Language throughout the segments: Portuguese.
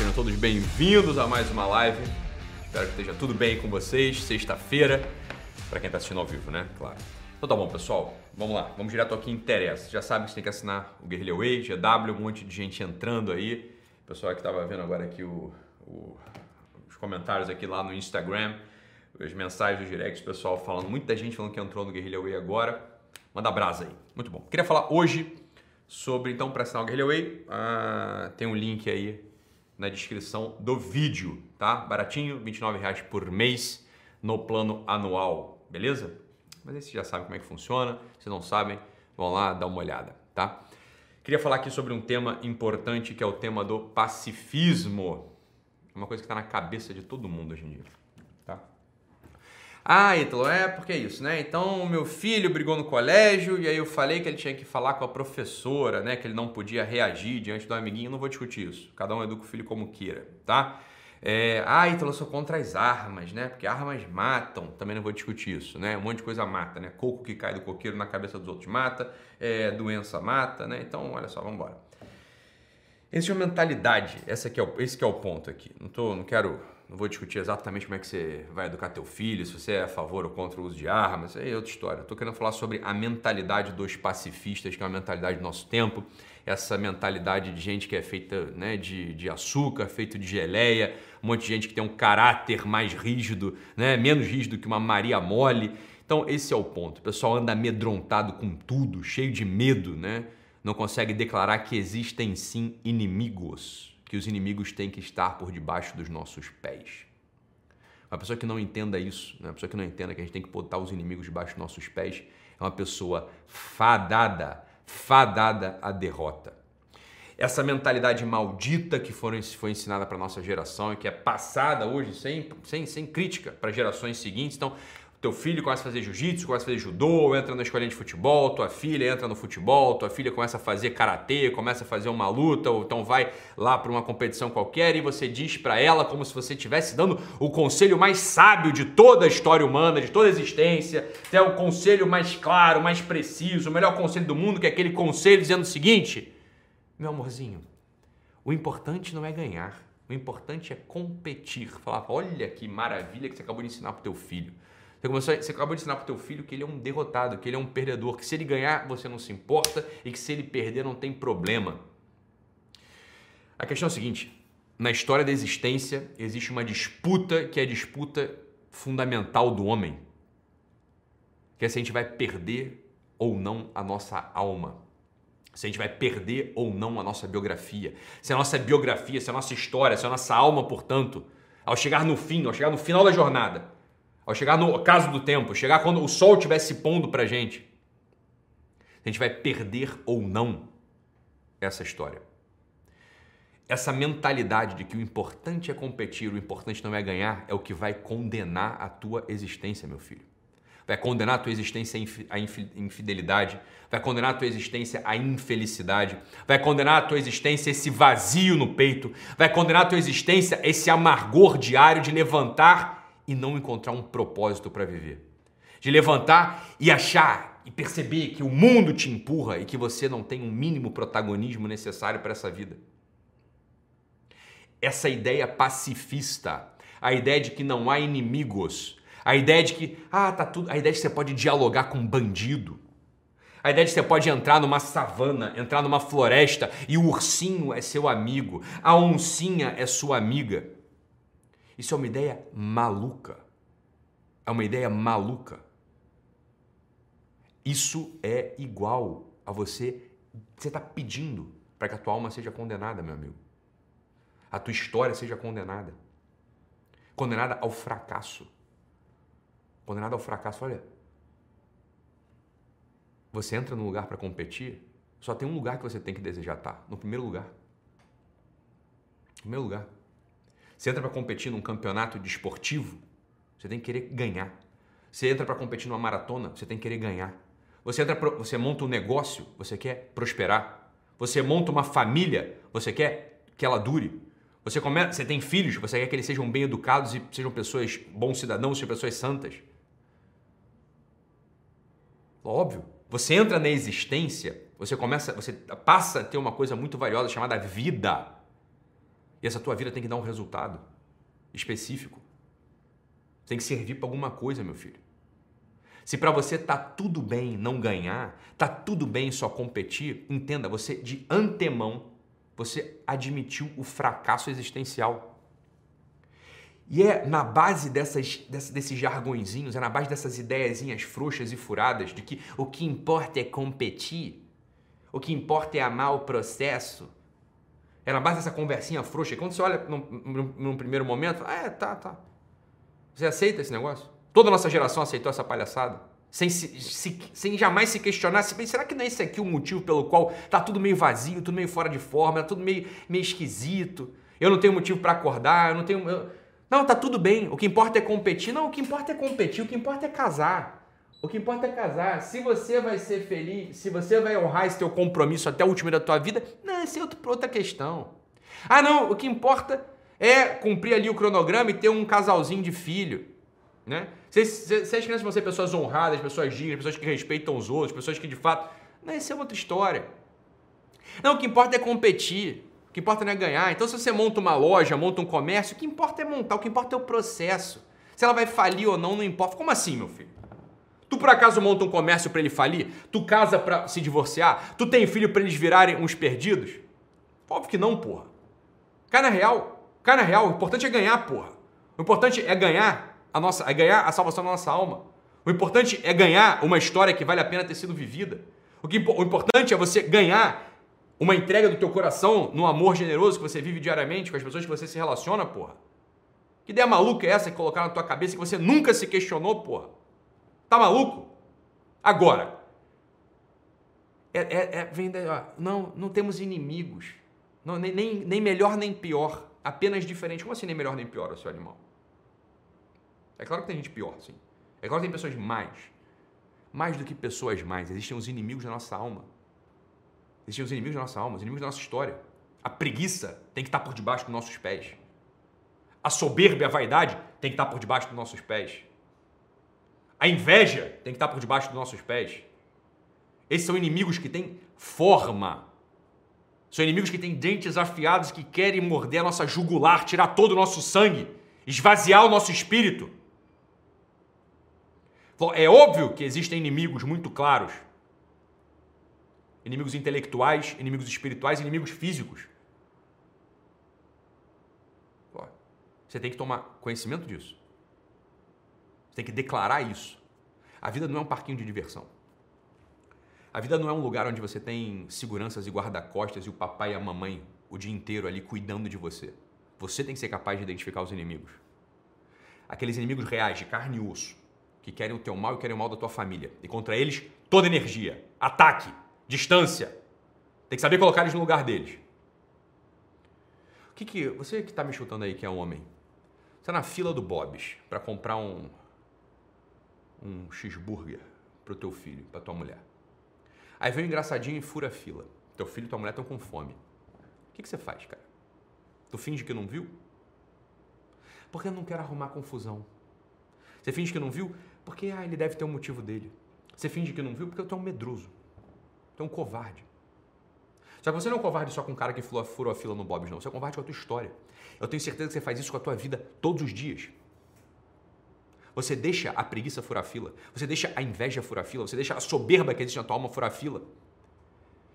sejam todos bem-vindos a mais uma live. Espero que esteja tudo bem com vocês. Sexta-feira, para quem está assistindo ao vivo, né? Claro. Então tá bom, pessoal. Vamos lá, vamos direto ao que interessa. Já sabe que você tem que assinar o Guerrilla Way, GW, um monte de gente entrando aí. Pessoal que estava vendo agora aqui o, o, os comentários aqui lá no Instagram, as mensagens do direct, pessoal falando, muita gente falando que entrou no Guerrilla Way agora. Manda brasa aí. Muito bom. Queria falar hoje sobre, então, para assinar o Guerrilla Way, ah, tem um link aí na descrição do vídeo, tá? Baratinho, R$29,00 por mês no plano anual, beleza? Mas aí vocês já sabem como é que funciona. Se não sabem, vão lá dar uma olhada, tá? Queria falar aqui sobre um tema importante que é o tema do pacifismo. É uma coisa que está na cabeça de todo mundo hoje em dia? Ah, Ítalo, é porque é isso, né? Então, meu filho brigou no colégio e aí eu falei que ele tinha que falar com a professora, né? Que ele não podia reagir diante do amiguinho. Eu não vou discutir isso. Cada um educa o filho como queira, tá? É, ah, Ítalo, eu sou contra as armas, né? Porque armas matam. Também não vou discutir isso, né? Um monte de coisa mata, né? Coco que cai do coqueiro na cabeça dos outros mata, é, doença mata, né? Então, olha só, vamos embora. Existe uma mentalidade, essa que é o, esse que é o ponto aqui. Não, tô, não quero não vou discutir exatamente como é que você vai educar teu filho, se você é a favor ou contra o uso de armas, é outra história. Estou querendo falar sobre a mentalidade dos pacifistas, que é uma mentalidade do nosso tempo, essa mentalidade de gente que é feita né, de, de açúcar, feito de geleia, um monte de gente que tem um caráter mais rígido, né, menos rígido que uma Maria Mole. Então, esse é o ponto. O pessoal anda amedrontado com tudo, cheio de medo, né? Não consegue declarar que existem sim inimigos que os inimigos têm que estar por debaixo dos nossos pés. Uma pessoa que não entenda isso, né? uma pessoa que não entenda que a gente tem que botar os inimigos debaixo dos nossos pés, é uma pessoa fadada, fadada à derrota. Essa mentalidade maldita que foi ensinada para nossa geração e que é passada hoje sem, sem, sem crítica para gerações seguintes. Então, teu filho começa a fazer jiu-jitsu, começa a fazer judô, entra na escolinha de futebol, tua filha entra no futebol, tua filha começa a fazer karatê, começa a fazer uma luta, ou então vai lá para uma competição qualquer e você diz para ela como se você estivesse dando o conselho mais sábio de toda a história humana, de toda a existência, é o conselho mais claro, mais preciso, o melhor conselho do mundo, que é aquele conselho dizendo o seguinte: meu amorzinho, o importante não é ganhar, o importante é competir. Falar, olha que maravilha que você acabou de ensinar para teu filho. Você, começou, você acabou de ensinar para o teu filho que ele é um derrotado, que ele é um perdedor, que se ele ganhar você não se importa e que se ele perder não tem problema. A questão é a seguinte: na história da existência existe uma disputa que é a disputa fundamental do homem, que é se a gente vai perder ou não a nossa alma. Se a gente vai perder ou não a nossa biografia. Se a nossa biografia, se a nossa história, se a nossa alma, portanto, ao chegar no fim, ao chegar no final da jornada, ao chegar no caso do tempo, chegar quando o sol estiver se pondo para gente, a gente vai perder ou não essa história. Essa mentalidade de que o importante é competir, o importante não é ganhar, é o que vai condenar a tua existência, meu filho. Vai condenar a tua existência à infidelidade, vai condenar a tua existência à infelicidade, vai condenar a tua existência esse vazio no peito, vai condenar a tua existência esse amargor diário de levantar e não encontrar um propósito para viver. De levantar e achar e perceber que o mundo te empurra e que você não tem um mínimo protagonismo necessário para essa vida. Essa ideia pacifista, a ideia de que não há inimigos, a ideia de que ah, tá tudo, a ideia de que você pode dialogar com um bandido, a ideia de que você pode entrar numa savana, entrar numa floresta e o ursinho é seu amigo, a oncinha é sua amiga. Isso é uma ideia maluca. É uma ideia maluca. Isso é igual a você. Você está pedindo para que a tua alma seja condenada, meu amigo. A tua história seja condenada. Condenada ao fracasso. Condenada ao fracasso. Olha, você entra num lugar para competir, só tem um lugar que você tem que desejar estar. No primeiro lugar. No primeiro lugar. Você entra para competir num campeonato desportivo, você tem que querer ganhar. Você entra para competir numa maratona, você tem que querer ganhar. Você entra, pra, você monta um negócio, você quer prosperar. Você monta uma família, você quer que ela dure. Você, come, você tem filhos, você quer que eles sejam bem educados e sejam pessoas bons cidadãos, sejam pessoas santas. Óbvio. Você entra na existência, você começa, você passa a ter uma coisa muito valiosa chamada vida. E essa tua vida tem que dar um resultado específico. Tem que servir para alguma coisa, meu filho. Se para você tá tudo bem não ganhar, tá tudo bem só competir, entenda, você de antemão você admitiu o fracasso existencial. E é na base dessas, desses jargõezinhos, é na base dessas ideiazinhas frouxas e furadas de que o que importa é competir, o que importa é amar o processo. É na base dessa conversinha frouxa. E quando você olha num, num, num primeiro momento, ah, é, tá, tá. Você aceita esse negócio? Toda a nossa geração aceitou essa palhaçada? Sem, se, se, sem jamais se questionar, se, será que não é esse aqui o motivo pelo qual tá tudo meio vazio, tudo meio fora de forma, tá tudo meio, meio esquisito? Eu não tenho motivo para acordar, eu não tenho. Eu, não, tá tudo bem. O que importa é competir. Não, o que importa é competir. O que importa é casar. O que importa é casar. Se você vai ser feliz, se você vai honrar esse teu compromisso até o último da tua vida, não, essa é outra questão. Ah, não, o que importa é cumprir ali o cronograma e ter um casalzinho de filho, né? Se, se, se as crianças vão ser pessoas honradas, pessoas dignas, pessoas que respeitam os outros, pessoas que de fato... Não, isso é outra história. Não, o que importa é competir. O que importa não é ganhar. Então, se você monta uma loja, monta um comércio, o que importa é montar, o que importa é o processo. Se ela vai falir ou não, não importa. Como assim, meu filho? Tu por acaso monta um comércio para ele falir? Tu casa para se divorciar? Tu tem filho para eles virarem uns perdidos? Óbvio que não, porra. Cai na real. Cai na real. O importante é ganhar, porra. O importante é ganhar a nossa, é ganhar a salvação da nossa alma. O importante é ganhar uma história que vale a pena ter sido vivida. O, que, o importante é você ganhar uma entrega do teu coração no amor generoso que você vive diariamente com as pessoas que você se relaciona, porra. Que ideia maluca é essa que colocaram na tua cabeça que você nunca se questionou, porra? Tá maluco? Agora, é, é, é, vem não, não temos inimigos. Não, nem, nem, nem melhor nem pior. Apenas diferente. Como assim nem melhor nem pior, seu animal? É claro que tem gente pior, sim. É claro que tem pessoas mais. Mais do que pessoas mais. Existem os inimigos da nossa alma. Existem os inimigos da nossa alma, os inimigos da nossa história. A preguiça tem que estar por debaixo dos nossos pés. A soberba a vaidade tem que estar por debaixo dos nossos pés. A inveja tem que estar por debaixo dos nossos pés. Esses são inimigos que têm forma. São inimigos que têm dentes afiados que querem morder a nossa jugular, tirar todo o nosso sangue, esvaziar o nosso espírito. É óbvio que existem inimigos muito claros inimigos intelectuais, inimigos espirituais, inimigos físicos. Você tem que tomar conhecimento disso. Você tem que declarar isso. A vida não é um parquinho de diversão. A vida não é um lugar onde você tem seguranças e guarda-costas e o papai e a mamãe o dia inteiro ali cuidando de você. Você tem que ser capaz de identificar os inimigos. Aqueles inimigos reais, de carne e osso, que querem o teu mal e querem o mal da tua família. E contra eles, toda energia. Ataque distância. Tem que saber colocar eles no lugar deles. O que que você que está me chutando aí que é homem, está na fila do Bob's para comprar um um cheeseburger pro teu filho, para tua mulher. Aí vem um engraçadinho e fura a fila. Teu filho e tua mulher estão com fome. O que, que você faz, cara? Tu finge que não viu? Porque eu não quero arrumar confusão. Você finge que não viu? Porque ah, ele deve ter um motivo dele. Você finge que não viu porque eu tô um medroso. Tu é um covarde. Só que você não é um covarde só com um cara que furou a fila no Bob's, não. Você é um covarde com a tua história. Eu tenho certeza que você faz isso com a tua vida todos os dias. Você deixa a preguiça furar fila. Você deixa a inveja furar fila. Você deixa a soberba que existe na tua alma furar fila.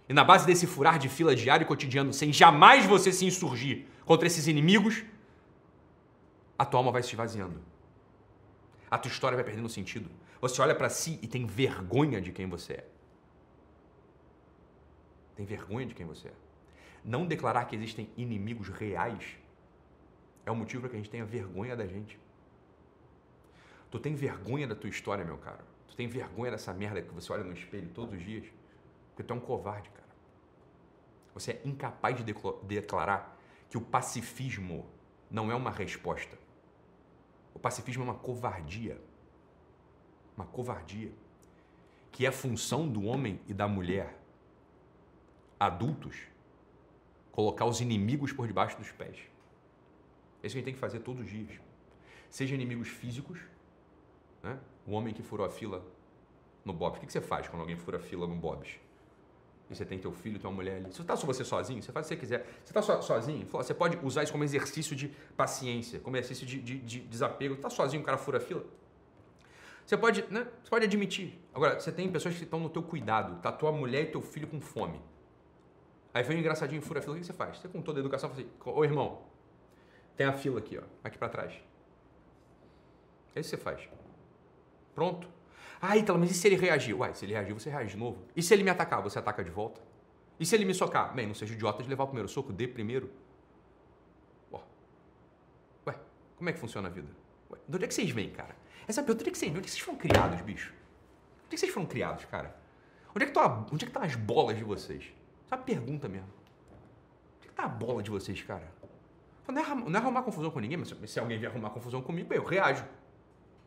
E na base desse furar de fila diário e cotidiano, sem jamais você se insurgir contra esses inimigos, a tua alma vai se esvaziando. A tua história vai perdendo sentido. Você olha para si e tem vergonha de quem você é. Tem vergonha de quem você é. Não declarar que existem inimigos reais é o motivo para que a gente tenha vergonha da gente. Tu tem vergonha da tua história, meu cara. Tu tem vergonha dessa merda que você olha no espelho todos os dias. Porque tu é um covarde, cara. Você é incapaz de declarar que o pacifismo não é uma resposta. O pacifismo é uma covardia. Uma covardia. Que é função do homem e da mulher adultos, colocar os inimigos por debaixo dos pés. É isso que a gente tem que fazer todos os dias. Seja inimigos físicos, né? o homem que furou a fila no Bob's. O que você faz quando alguém fura a fila no Bob's? e você tem teu filho, tua mulher ali. Se tá só você sozinho, você faz o que você quiser. Você tá so, sozinho, você pode usar isso como exercício de paciência, como exercício de, de, de desapego. Tá sozinho, o cara fura fila. Você pode, né? Você pode admitir. Agora, você tem pessoas que estão no teu cuidado, tá tua mulher e teu filho com fome. Aí vem um engraçadinho fura fila, o que você faz? Você com toda a educação fala assim, ô irmão, tem a fila aqui, ó, aqui para trás. É isso que você faz. Pronto. Ah, Ítalo, mas e se ele reagir? Uai, se ele reagir, você reage de novo. E se ele me atacar, você ataca de volta? E se ele me socar? Bem, não seja idiota de levar o primeiro soco, dê primeiro. Ué, como é que funciona a vida? Ué, de onde é que vocês vêm, cara? Essa pergunta, onde é que vocês, onde é que vocês foram criados, bicho? Onde é que vocês foram criados, cara? Onde é que estão onde é tá as bolas de vocês? Essa é uma pergunta mesmo. Onde é que tá a bola de vocês, cara? Não é, não é arrumar confusão com ninguém, mas se alguém vier arrumar confusão comigo, eu reajo.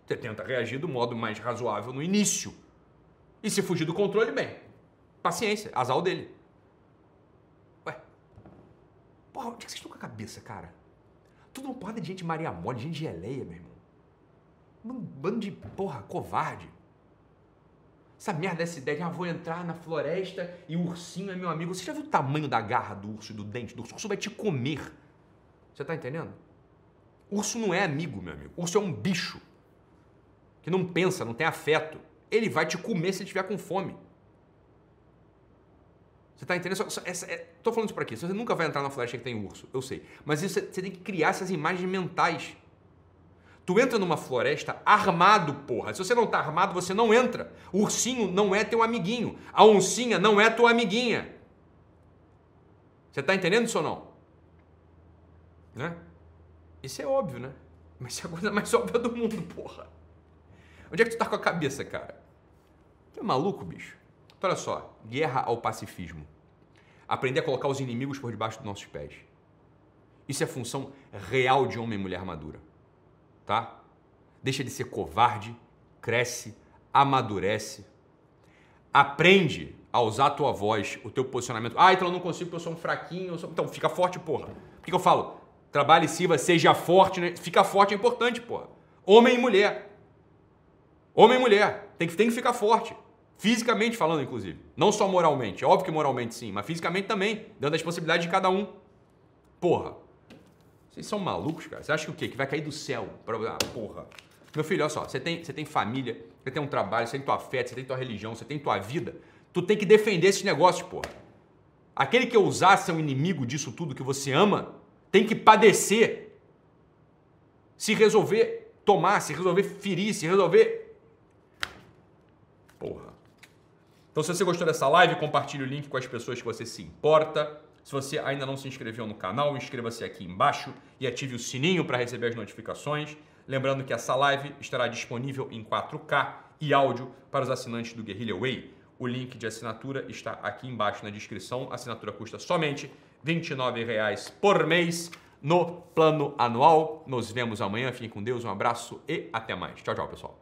Você tenta reagir do modo mais razoável no início. E se fugir do controle, bem, paciência, azar dele. Ué, porra, onde é que vocês estão com a cabeça, cara? Tudo uma porrada de gente Maria Mole, gente geleia, meu irmão. Um bando de, porra, covarde. Essa merda dessa ideia de, ah, vou entrar na floresta e o ursinho é meu amigo. Você já viu o tamanho da garra do urso e do dente do urso? O urso vai te comer. Você tá entendendo? urso não é amigo, meu amigo. urso é um bicho que não pensa, não tem afeto, ele vai te comer se ele estiver com fome. Você está entendendo? Estou é, falando isso para quê? Você nunca vai entrar na floresta que tem urso, eu sei. Mas isso, você tem que criar essas imagens mentais. Tu entra numa floresta armado, porra. Se você não tá armado, você não entra. O ursinho não é teu amiguinho. A oncinha não é tua amiguinha. Você tá entendendo isso ou não? Né? Isso é óbvio, né? Mas isso é a coisa mais óbvia do mundo, porra. Onde é que tu tá com a cabeça, cara? Tu é maluco, bicho? Então, olha só, guerra ao pacifismo. Aprender a colocar os inimigos por debaixo dos nossos pés. Isso é função real de homem e mulher madura. Tá? Deixa de ser covarde, cresce, amadurece. Aprende a usar a tua voz, o teu posicionamento. Ah, então eu não consigo porque eu sou um fraquinho. Sou... Então fica forte, porra. Por que, que eu falo? Trabalhe, sirva, seja forte. Né? Fica forte é importante, porra. Homem e mulher. Homem e mulher, tem que, tem que ficar forte. Fisicamente falando, inclusive. Não só moralmente. É óbvio que moralmente sim, mas fisicamente também. Dando as possibilidades de cada um. Porra. Vocês são malucos, cara. Você acha que o quê? Que vai cair do céu? Ah, porra. Meu filho, olha só. Você tem, você tem família, você tem um trabalho, você tem tua fé, você tem tua religião, você tem tua vida. Tu tem que defender esses negócios, porra. Aquele que ousar ser um inimigo disso tudo que você ama, tem que padecer. Se resolver tomar, se resolver ferir, se resolver Porra. Então, se você gostou dessa live, compartilhe o link com as pessoas que você se importa. Se você ainda não se inscreveu no canal, inscreva-se aqui embaixo e ative o sininho para receber as notificações. Lembrando que essa live estará disponível em 4K e áudio para os assinantes do Guerrilla Way. O link de assinatura está aqui embaixo na descrição. A assinatura custa somente R$ 29,00 por mês no plano anual. Nos vemos amanhã. Fiquem com Deus, um abraço e até mais. Tchau, tchau, pessoal.